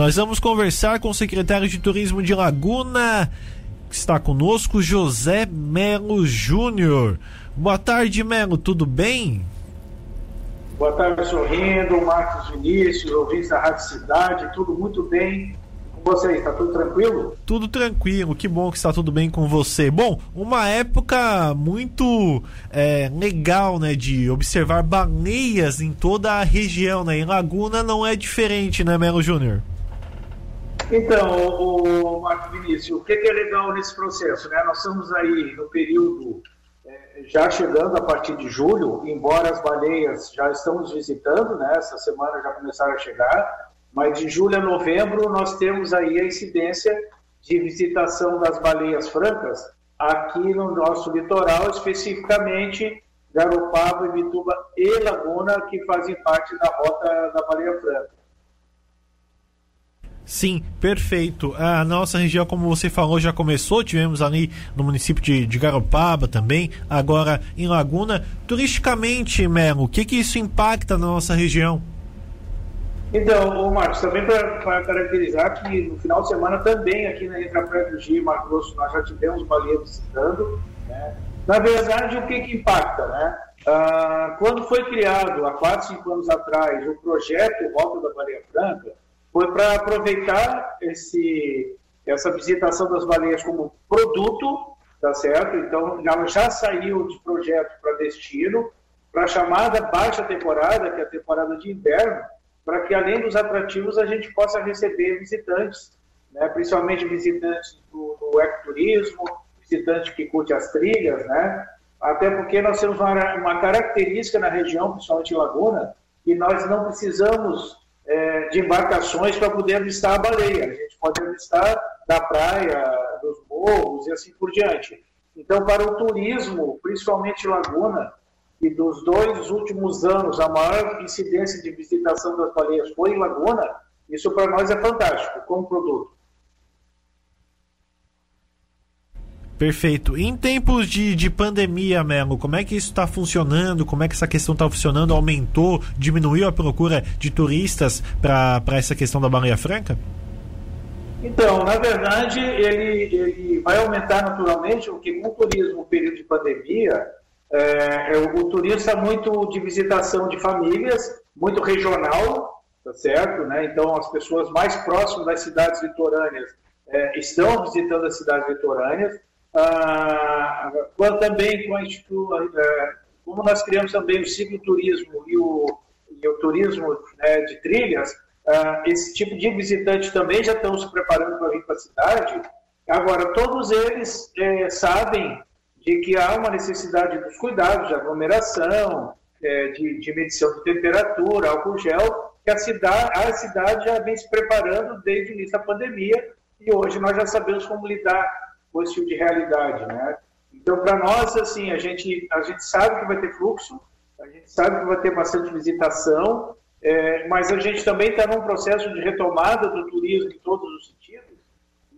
Nós vamos conversar com o secretário de Turismo de Laguna, que está conosco, José Melo Júnior. Boa tarde, Melo, tudo bem? Boa tarde, sorrindo, Marcos Vinícius, ouvintes da Rádio Cidade, tudo muito bem com você? Está tudo tranquilo? Tudo tranquilo, que bom que está tudo bem com você. Bom, uma época muito é, legal, né, de observar baleias em toda a região, né? Em Laguna não é diferente, né, Melo Júnior? Então, o, Marco Vinícius, o que, é legal nesse processo? Né? Nós estamos aí no período é, já chegando a partir de julho, embora as baleias já estamos visitando, né? essa semana já começaram a chegar, mas de julho a novembro nós temos aí a incidência de visitação das baleias francas aqui no nosso litoral, especificamente Garopaba, Ibituba e Laguna, que fazem parte da rota da baleia franca. Sim, perfeito. A nossa região, como você falou, já começou. Tivemos ali no município de, de Garopaba também, agora em Laguna. Turisticamente, Melo, o que, que isso impacta na nossa região? Então, o Marcos, também para caracterizar que no final de semana também aqui na Entra Praia do e Mato Grosso nós já tivemos baleias visitando. Né? Na verdade, o que, que impacta? Né? Ah, quando foi criado, há 4, 5 anos atrás, o projeto Volta da Baleia Franca, foi para aproveitar esse, essa visitação das baleias como produto, tá certo? Então, ela já saiu de projeto para destino, para a chamada baixa temporada, que é a temporada de inverno, para que além dos atrativos a gente possa receber visitantes, né, principalmente visitantes do, do ecoturismo, visitante que curte as trilhas, né, até porque nós temos uma, uma característica na região, principalmente Laguna, que nós não precisamos é, de embarcações para poder avistar a baleia. A gente pode avistar da praia, dos morros e assim por diante. Então, para o turismo, principalmente Laguna, e dos dois últimos anos a maior incidência de visitação das baleias foi em Laguna, isso para nós é fantástico como produto. Perfeito. Em tempos de, de pandemia, Melo, como é que isso está funcionando? Como é que essa questão está funcionando? Aumentou, diminuiu a procura de turistas para essa questão da baleia franca? Então, na verdade, ele, ele vai aumentar naturalmente, porque com o turismo, no período de pandemia, é, é, o, turista muito de visitação de famílias, muito regional, tá certo? Né? Então, as pessoas mais próximas das cidades litorâneas é, estão visitando as cidades litorâneas. Ah, também com a é, como nós criamos também o cicloturismo e o, e o turismo né, de trilhas, ah, esse tipo de visitante também já estão se preparando para vir para a cidade. Agora, todos eles é, sabem de que há uma necessidade dos cuidados de aglomeração, é, de, de, medição de temperatura, álcool gel, que a cidade, a cidade já vem se preparando desde o início da pandemia e hoje nós já sabemos como lidar esse tipo de realidade, né? Então, para nós, assim, a gente, a gente sabe que vai ter fluxo, a gente sabe que vai ter bastante visitação, é, mas a gente também está num processo de retomada do turismo em todos os sentidos.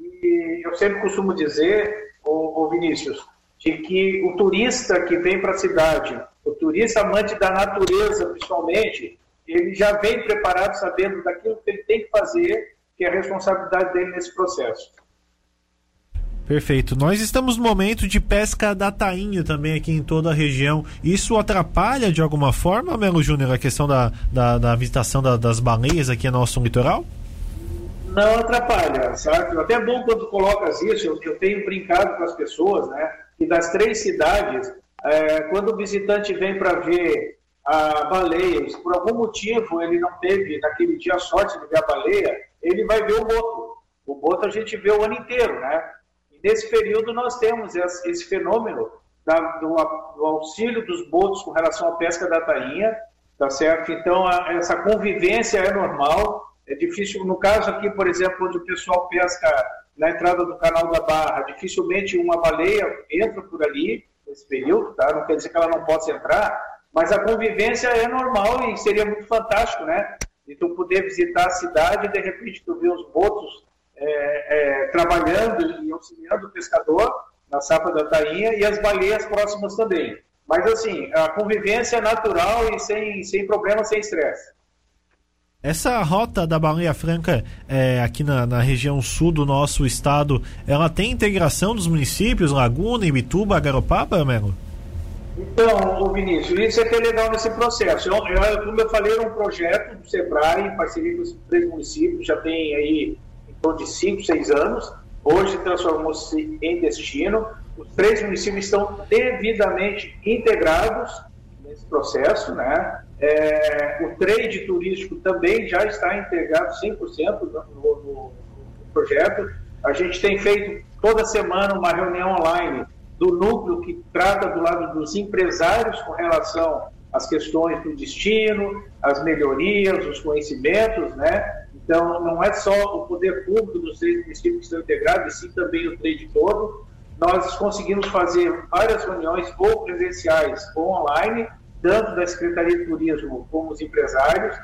E eu sempre costumo dizer, ô, ô Vinícius, de que o turista que vem para a cidade, o turista amante da natureza, principalmente, ele já vem preparado sabendo daquilo que ele tem que fazer, que é a responsabilidade dele nesse processo. Perfeito. Nós estamos no momento de pesca da tainha também aqui em toda a região. Isso atrapalha de alguma forma, Melo Júnior, a questão da, da, da visitação da, das baleias aqui no nosso litoral? Não atrapalha, certo? Até é bom quando colocas isso, eu, eu tenho brincado com as pessoas, né? que das três cidades, é, quando o visitante vem para ver a baleia, se por algum motivo ele não teve naquele dia a sorte de ver a baleia, ele vai ver o boto. O boto a gente vê o ano inteiro, né? Nesse período nós temos esse, esse fenômeno da, do, do, auxílio dos botos com relação à pesca da tainha, tá certo? Então a, essa convivência é normal. É difícil, no caso aqui, por exemplo, onde o pessoal pesca na entrada do canal da Barra, dificilmente uma baleia entra por ali nesse período, tá? Não quer dizer que ela não possa entrar, mas a convivência é normal e seria muito fantástico, né? De tu poder visitar a cidade e de repente tu ver os botos é, é, trabalhando e auxiliando o pescador na safra da tainha e as baleias próximas também. Mas assim, a convivência é natural e sem, sem problema, sem estresse. Essa rota da Baleia Franca é, aqui na, na, região sul do nosso estado, ela tem integração dos municípios Laguna, Ibituba, Garopaba, Melo? Então, Vinícius, isso é que é legal nesse processo. Eu, eu, como eu falei, era um projeto do SEBRAE, em parceria com os três municípios, já tem aí torno de 5, 6 anos. Hoje transformou-se em destino. Os três municípios estão devidamente integrados nesse processo, né? É, o trade turístico também já está integrado 100% no, no, no projeto. A gente tem feito toda semana uma reunião online do núcleo que trata do lado dos empresários com relação às questões do destino, as melhorias, os conhecimentos, né? Então, não é só o poder público dos três municípios que estão integrados, e sim também o trade todo. Nós conseguimos fazer várias reuniões ou presenciais ou online, tanto da Secretaria de Turismo como os empresários.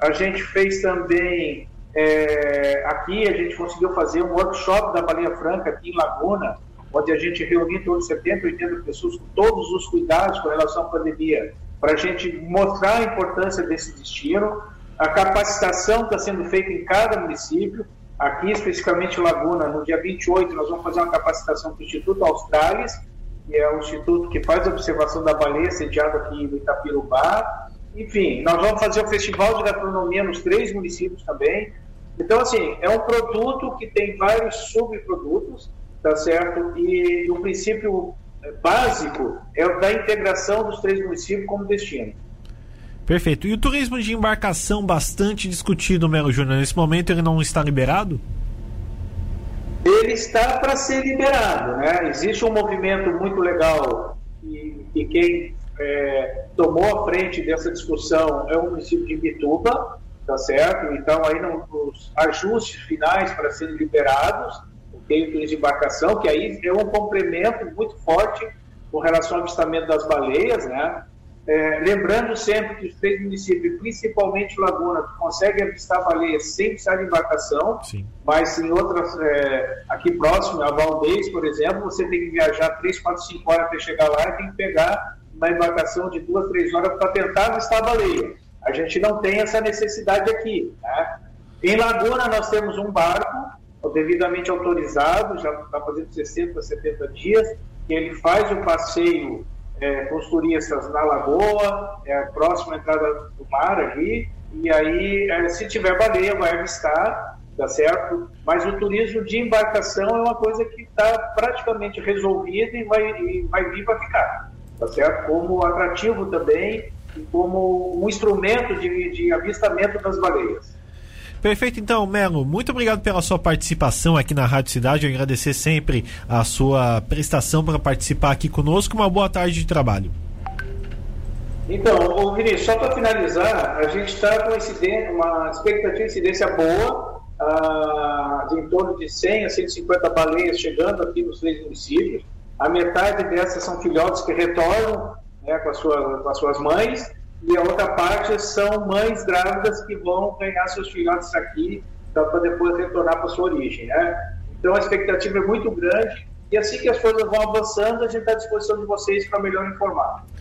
A gente fez também, é, aqui, a gente conseguiu fazer um workshop da Baleia Franca aqui em Laguna, onde a gente reuniu em torno de 70, 80 pessoas com todos os cuidados com relação à pandemia, para a gente mostrar a importância desse destino. A capacitação está sendo feita em cada município. Aqui, especificamente Laguna, no dia 28, nós vamos fazer uma capacitação para o Instituto Australis, que é o instituto que faz observação da baleia, sediado aqui no Itapirubá. Enfim, nós vamos fazer o Festival de Gastronomia nos três municípios também. Então, assim, é um produto que tem vários subprodutos, tá certo? E o princípio é, básico é o da integração dos três municípios como destino. Perfeito. E o turismo de embarcação bastante discutido, Melo Júnior, nesse momento ele não está liberado? ele está para ser liberado. Né? Existe um movimento muito legal e, e quem é, tomou a frente dessa discussão é o município de Bituba, tá certo? Então, aí os ajustes finais para serem liberados, o turismo de embarcação, que aí é um complemento muito forte com relação ao avistamento das baleias, né? É, lembrando sempre que os três municípios, principalmente Laguna, conseguem avistar baleias sem precisar de embarcação, Sim. mas em outras, é, aqui próximo, a Valdez, por exemplo, você tem que viajar 3, 4, 5 horas para chegar lá e tem que pegar uma embarcação de 2, 3 horas para tentar avistar a baleia. A gente não tem essa necessidade aqui. Né? Em Laguna, nós temos um barco devidamente autorizado, já está fazendo 60, 70 dias, que ele faz o passeio é, turistas na lagoa, é a próxima entrada do mar ali, e aí, é, se tiver baleia, vai avistar, tá certo? Mas o turismo de embarcação é uma coisa que está praticamente resolvida e vai, e vai vir para ficar, tá certo? Como atrativo também e como um instrumento de, de avistamento das baleias. Perfeito, então, Melo, muito obrigado pela sua participação aqui na Rádio Cidade. Eu agradecer sempre a sua prestação para participar aqui conosco. Uma boa tarde de trabalho. Então, ô Vinícius, só para finalizar, a gente está com uma expectativa de incidência boa, ah, de em torno de 100 a 150 baleias chegando aqui nos três municípios. A metade dessas são filhotes que retornam né, com, sua, com as suas mães e a outra parte são mães grávidas que vão ganhar seus filhotes aqui para depois retornar para sua origem, né? Então a expectativa é muito grande e assim que as coisas vão avançando, a gente está à disposição de vocês para melhor informar.